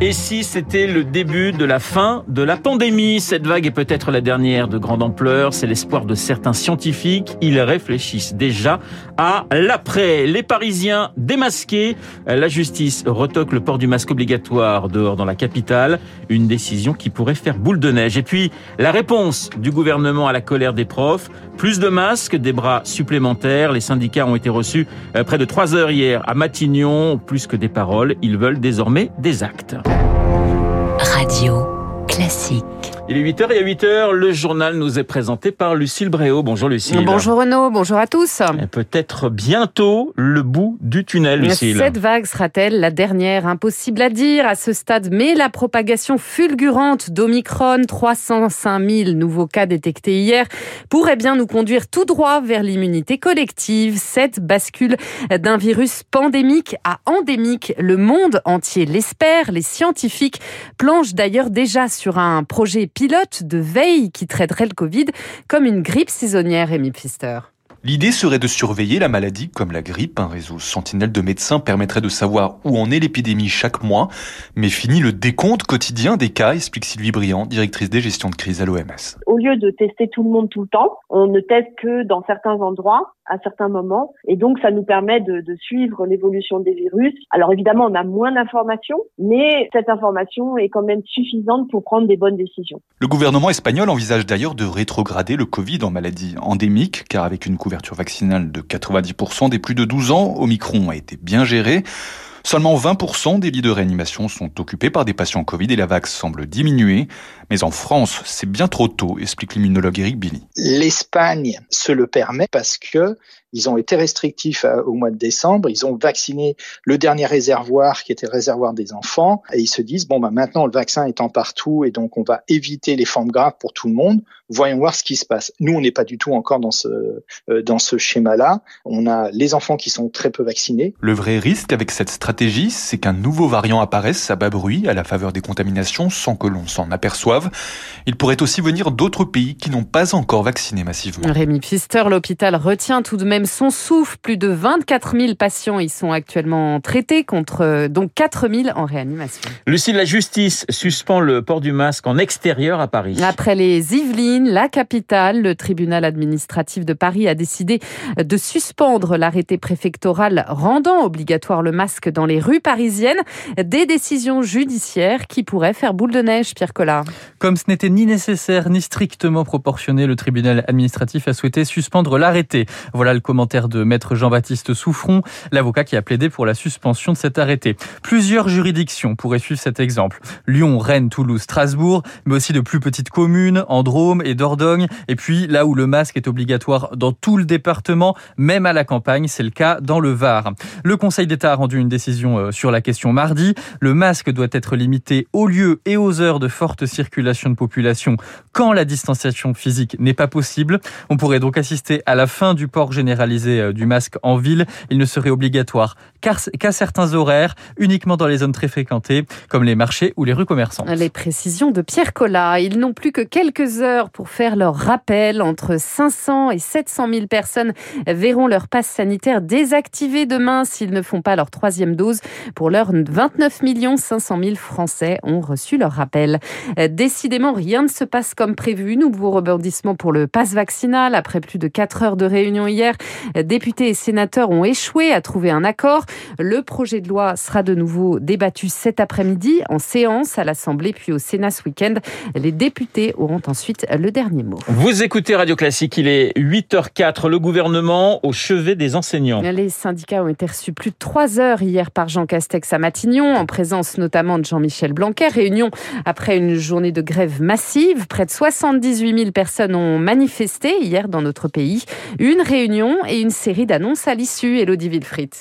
Et si c'était le début de la fin de la pandémie? Cette vague est peut-être la dernière de grande ampleur. C'est l'espoir de certains scientifiques. Ils réfléchissent déjà à l'après. Les Parisiens démasqués. La justice retoque le port du masque obligatoire dehors dans la capitale. Une décision qui pourrait faire boule de neige. Et puis, la réponse du gouvernement à la colère des profs. Plus de masques, des bras supplémentaires. Les syndicats ont été reçus euh, près de trois heures hier à Matignon. Plus que des paroles, ils veulent désormais des actes. Radio Classique. Il est 8h et à 8h, le journal nous est présenté par Lucille Bréau. Bonjour Lucille. Bonjour Renaud, bonjour à tous. Peut-être bientôt le bout du tunnel, Lucille. Cette vague sera-t-elle la dernière Impossible à dire à ce stade, mais la propagation fulgurante d'Omicron, 305 000 nouveaux cas détectés hier, pourrait bien nous conduire tout droit vers l'immunité collective. Cette bascule d'un virus pandémique à endémique, le monde entier l'espère. Les scientifiques planchent d'ailleurs déjà sur un projet pilote de veille qui traiterait le Covid comme une grippe saisonnière, Amy Pfister. L'idée serait de surveiller la maladie comme la grippe. Un réseau sentinelle de médecins permettrait de savoir où en est l'épidémie chaque mois. Mais fini le décompte quotidien des cas, explique Sylvie Briand, directrice des gestions de crise à l'OMS. Au lieu de tester tout le monde tout le temps, on ne teste que dans certains endroits à certains moments. Et donc, ça nous permet de, de suivre l'évolution des virus. Alors, évidemment, on a moins d'informations, mais cette information est quand même suffisante pour prendre des bonnes décisions. Le gouvernement espagnol envisage d'ailleurs de rétrograder le Covid en maladie endémique, car avec une couverture vaccinale de 90% des plus de 12 ans, Omicron a été bien géré. Seulement 20% des lits de réanimation sont occupés par des patients Covid et la vague semble diminuer. Mais en France, c'est bien trop tôt, explique l'immunologue Eric Billy. L'Espagne se le permet parce que ils ont été restrictifs au mois de décembre. Ils ont vacciné le dernier réservoir qui était le réservoir des enfants et ils se disent bon bah maintenant le vaccin étant partout et donc on va éviter les formes graves pour tout le monde. Voyons voir ce qui se passe. Nous on n'est pas du tout encore dans ce euh, dans ce schéma-là. On a les enfants qui sont très peu vaccinés. Le vrai risque avec cette stratégie, c'est qu'un nouveau variant apparaisse à bas bruit à la faveur des contaminations sans que l'on s'en aperçoive. Il pourrait aussi venir d'autres pays qui n'ont pas encore vacciné massivement. Rémi Pfister, l'hôpital retient tout de même son souffle. Plus de 24 000 patients y sont actuellement traités, contre euh, donc 4 000 en réanimation. Lucie, la justice suspend le port du masque en extérieur à Paris. Après les Yvelines, la capitale, le tribunal administratif de Paris a décidé de suspendre l'arrêté préfectoral rendant obligatoire le masque dans les rues parisiennes. Des décisions judiciaires qui pourraient faire boule de neige, Pierre Collard. Comme ce n'était ni nécessaire ni strictement proportionné, le tribunal administratif a souhaité suspendre l'arrêté. Voilà le commentaire de maître Jean-Baptiste Souffron, l'avocat qui a plaidé pour la suspension de cet arrêté. Plusieurs juridictions pourraient suivre cet exemple. Lyon, Rennes, Toulouse, Strasbourg, mais aussi de plus petites communes, en Drôme et Dordogne. Et puis là où le masque est obligatoire dans tout le département, même à la campagne, c'est le cas dans le Var. Le Conseil d'État a rendu une décision euh, sur la question mardi. Le masque doit être limité aux lieux et aux heures de forte circulation de population quand la distanciation physique n'est pas possible. On pourrait donc assister à la fin du port généralisé euh, du masque en ville. Il ne serait obligatoire qu'à certains horaires, uniquement dans les zones très fréquentées, comme les marchés ou les rues commerçantes. Les précisions de Pierre Collat. Ils n'ont plus que quelques heures pour faire leur rappel. Entre 500 et 700 000 personnes verront leur passe sanitaire désactivé demain s'ils ne font pas leur troisième dose. Pour l'heure, 29 500 000 Français ont reçu leur rappel. Décidément, rien ne se passe comme prévu. Nouveau rebondissement pour le passe vaccinal. Après plus de 4 heures de réunion hier, députés et sénateurs ont échoué à trouver un accord. Le projet de loi sera de nouveau débattu cet après-midi en séance à l'Assemblée puis au Sénat ce week-end. Les députés auront ensuite le dernier mot. Vous écoutez Radio Classique, il est 8h04. Le gouvernement au chevet des enseignants. Les syndicats ont été reçus plus de 3 heures hier par Jean Castex à Matignon, en présence notamment de Jean-Michel Blanquer. Réunion après une journée de grève massive. Près de 78 000 personnes ont manifesté hier dans notre pays. Une réunion et une série d'annonces à l'issue. Elodie Wilfried.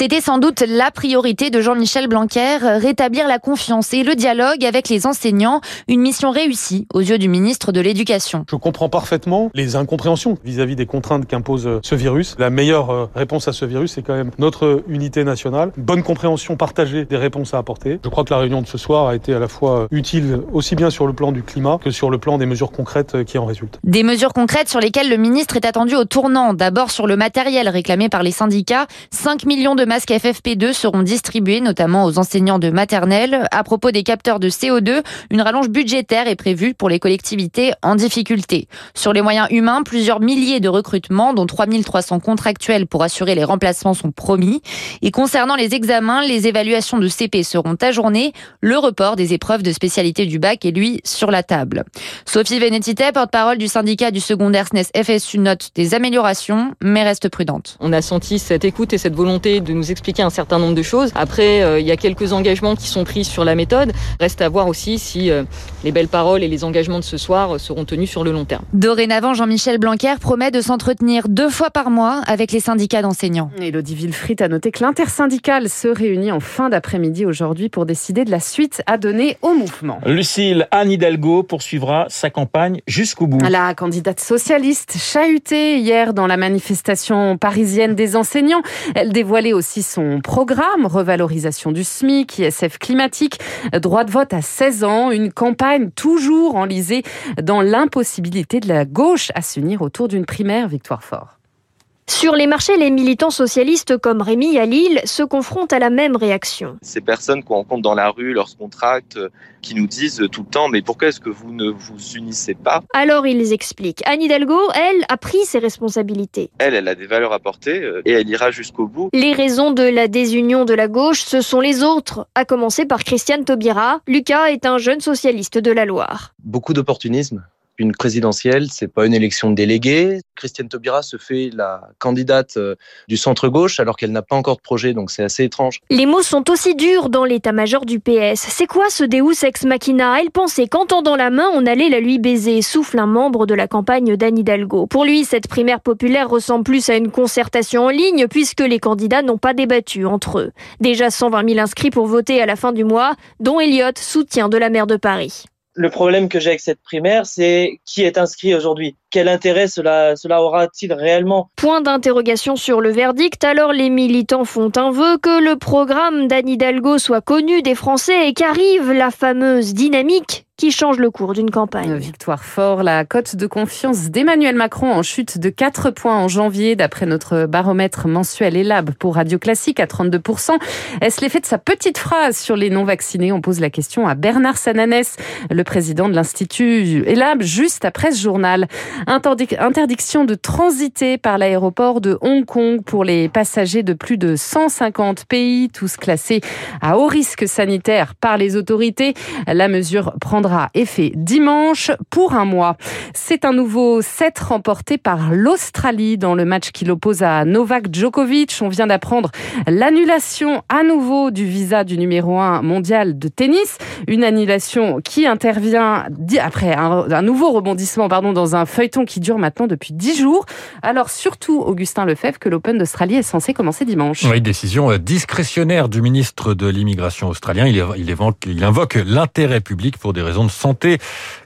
C'était sans doute la priorité de Jean-Michel Blanquer, rétablir la confiance et le dialogue avec les enseignants, une mission réussie aux yeux du ministre de l'Éducation. Je comprends parfaitement les incompréhensions vis-à-vis des contraintes qu'impose ce virus. La meilleure euh, réponse à ce virus, c'est quand même notre unité nationale, bonne compréhension partagée des réponses à apporter. Je crois que la réunion de ce soir a été à la fois utile aussi bien sur le plan du climat que sur le plan des mesures concrètes qui en résultent. Des mesures concrètes sur lesquelles le ministre est attendu au tournant. D'abord sur le matériel réclamé par les syndicats. 5 millions de masques FFP2 seront distribués notamment aux enseignants de maternelle. À propos des capteurs de CO2, une rallonge budgétaire est prévue pour les collectivités en difficulté. Sur les moyens humains, plusieurs milliers de recrutements, dont 3300 contractuels pour assurer les remplacements sont promis. Et concernant les examens, les évaluations de CP seront ajournées. Le report des épreuves de spécialité du bac est lui sur la table. Sophie Vénétité, porte-parole du syndicat du secondaire SNES FSU, note des améliorations, mais reste prudente. On a senti cette écoute et cette volonté de nous expliquer un certain nombre de choses. Après, euh, il y a quelques engagements qui sont pris sur la méthode. Reste à voir aussi si euh, les belles paroles et les engagements de ce soir seront tenus sur le long terme. Dorénavant, Jean-Michel Blanquer promet de s'entretenir deux fois par mois avec les syndicats d'enseignants. Elodie Villefrit a noté que l'intersyndicale se réunit en fin d'après-midi aujourd'hui pour décider de la suite à donner au mouvement. Lucille Anne Hidalgo poursuivra sa campagne jusqu'au bout. La candidate socialiste chahutée hier dans la manifestation parisienne des enseignants. Elle dévoilait aussi son programme, revalorisation du SMIC, ISF climatique, droit de vote à 16 ans, une campagne toujours enlisée dans l'impossibilité de la gauche à s'unir autour d'une primaire victoire fort. Sur les marchés, les militants socialistes comme Rémi à Lille se confrontent à la même réaction. Ces personnes qu'on rencontre dans la rue lorsqu'on tracte, qui nous disent tout le temps mais pourquoi est-ce que vous ne vous unissez pas? Alors ils expliquent. Anne Hidalgo, elle, a pris ses responsabilités. Elle, elle a des valeurs à porter euh, et elle ira jusqu'au bout. Les raisons de la désunion de la gauche, ce sont les autres, à commencer par Christiane Taubira. Lucas est un jeune socialiste de la Loire. Beaucoup d'opportunisme une présidentielle, c'est pas une élection de délégués. Christiane Taubira se fait la candidate euh, du centre-gauche alors qu'elle n'a pas encore de projet, donc c'est assez étrange. Les mots sont aussi durs dans l'état-major du PS. C'est quoi ce Deus ex machina? Elle pensait qu'en tendant la main, on allait la lui baiser, souffle un membre de la campagne d'Anne Hidalgo. Pour lui, cette primaire populaire ressemble plus à une concertation en ligne puisque les candidats n'ont pas débattu entre eux. Déjà 120 000 inscrits pour voter à la fin du mois, dont Elliott, soutien de la maire de Paris. Le problème que j'ai avec cette primaire, c'est qui est inscrit aujourd'hui. Quel intérêt cela, aura-t-il réellement? Point d'interrogation sur le verdict. Alors les militants font un vœu que le programme d'Anne Hidalgo soit connu des Français et qu'arrive la fameuse dynamique qui change le cours d'une campagne. Victoire fort, la cote de confiance d'Emmanuel Macron en chute de 4 points en janvier, d'après notre baromètre mensuel ELAB pour Radio Classique à 32%. Est-ce l'effet de sa petite phrase sur les non-vaccinés? On pose la question à Bernard Sananès, le président de l'Institut ELAB, juste après ce journal. Interdiction de transiter par l'aéroport de Hong Kong pour les passagers de plus de 150 pays, tous classés à haut risque sanitaire par les autorités. La mesure prendra effet dimanche pour un mois. C'est un nouveau set remporté par l'Australie dans le match qui l'oppose à Novak Djokovic. On vient d'apprendre l'annulation à nouveau du visa du numéro 1 mondial de tennis. Une annulation qui intervient après un, nouveau rebondissement pardon, dans un feuilleton qui dure maintenant depuis 10 jours. Alors surtout, Augustin Lefebvre, que l'Open d'Australie est censé commencer dimanche. Oui, décision euh, discrétionnaire du ministre de l'immigration australien. Il invoque l'intérêt public pour des raisons de santé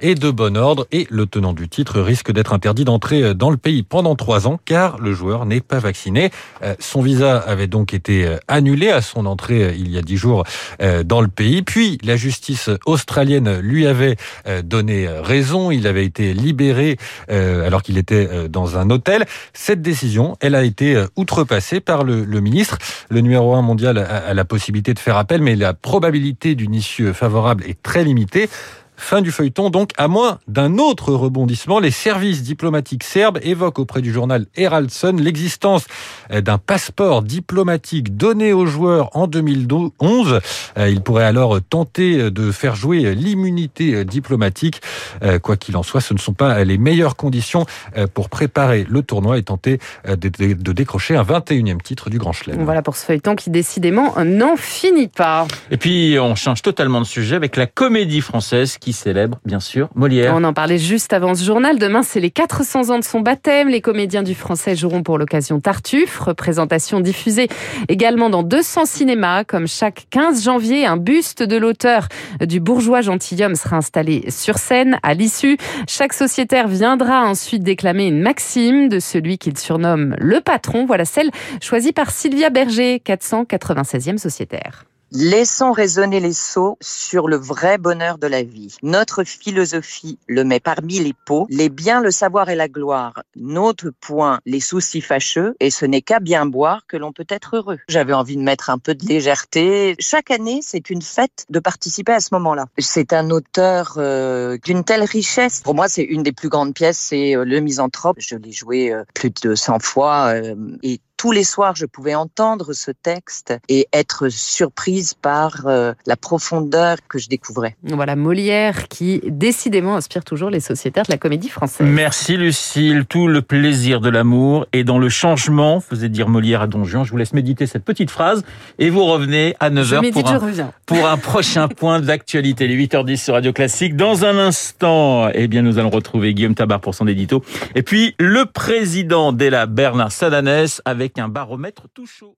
et de bon ordre. Et le tenant du titre risque d'être interdit d'entrer dans le pays pendant trois ans car le joueur n'est pas vacciné. Euh, son visa avait donc été euh, annulé à son entrée euh, il y a dix jours dans le pays. Puis la justice australienne lui avait donné raison. Il avait été libéré alors qu'il était dans un hôtel. Cette décision, elle a été outrepassée par le, ministre. Le numéro un mondial a la possibilité de faire appel, mais la probabilité d'une issue favorable est très limitée. Fin du feuilleton, donc, à moins d'un autre rebondissement, les services diplomatiques serbes évoquent auprès du journal Herald Sun l'existence euh, d'un passeport diplomatique donné aux joueurs en 2011. Euh, ils pourraient alors tenter de faire jouer l'immunité diplomatique. Euh, quoi qu'il en soit, ce ne sont pas les meilleures conditions pour préparer le tournoi et tenter de décrocher un 21e titre du Grand Chelem. Voilà pour ce feuilleton qui décidément n'en finit pas. Et puis, on change totalement de sujet avec la comédie française qui célèbre bien sûr Molière. On en parlait juste avant ce journal. Demain, c'est les 400 ans de son baptême. Les comédiens du français joueront pour l'occasion Tartuffe. Représentation diffusée également dans 200 cinémas. Comme chaque 15 janvier, un buste de l'auteur du bourgeois gentilhomme sera installé sur scène. À l'issue, chaque sociétaire viendra ensuite déclamer une maxime de celui qu'il surnomme le patron. Voilà celle choisie par Sylvia Berger, 496e sociétaire. Laissons résonner les sots sur le vrai bonheur de la vie. Notre philosophie le met parmi les pots, les biens, le savoir et la gloire. Notre point, les soucis fâcheux, et ce n'est qu'à bien boire que l'on peut être heureux. J'avais envie de mettre un peu de légèreté. Chaque année, c'est une fête de participer à ce moment-là. C'est un auteur euh, d'une telle richesse. Pour moi, c'est une des plus grandes pièces, c'est euh, Le Misanthrope. Je l'ai joué euh, plus de 100 fois euh, et tous les soirs, je pouvais entendre ce texte et être surprise par euh, la profondeur que je découvrais. Voilà Molière qui décidément inspire toujours les sociétaires de la comédie française. Merci Lucille, tout le plaisir de l'amour est dans le changement, faisait dire Molière à Don Juan. Je vous laisse méditer cette petite phrase et vous revenez à 9h pour, un, pour un prochain point d'actualité. Les 8h10 sur Radio Classique. Dans un instant, eh bien, nous allons retrouver Guillaume Tabar pour son édito. Et puis, le président d'Ella Bernard Sadanès un baromètre tout chaud.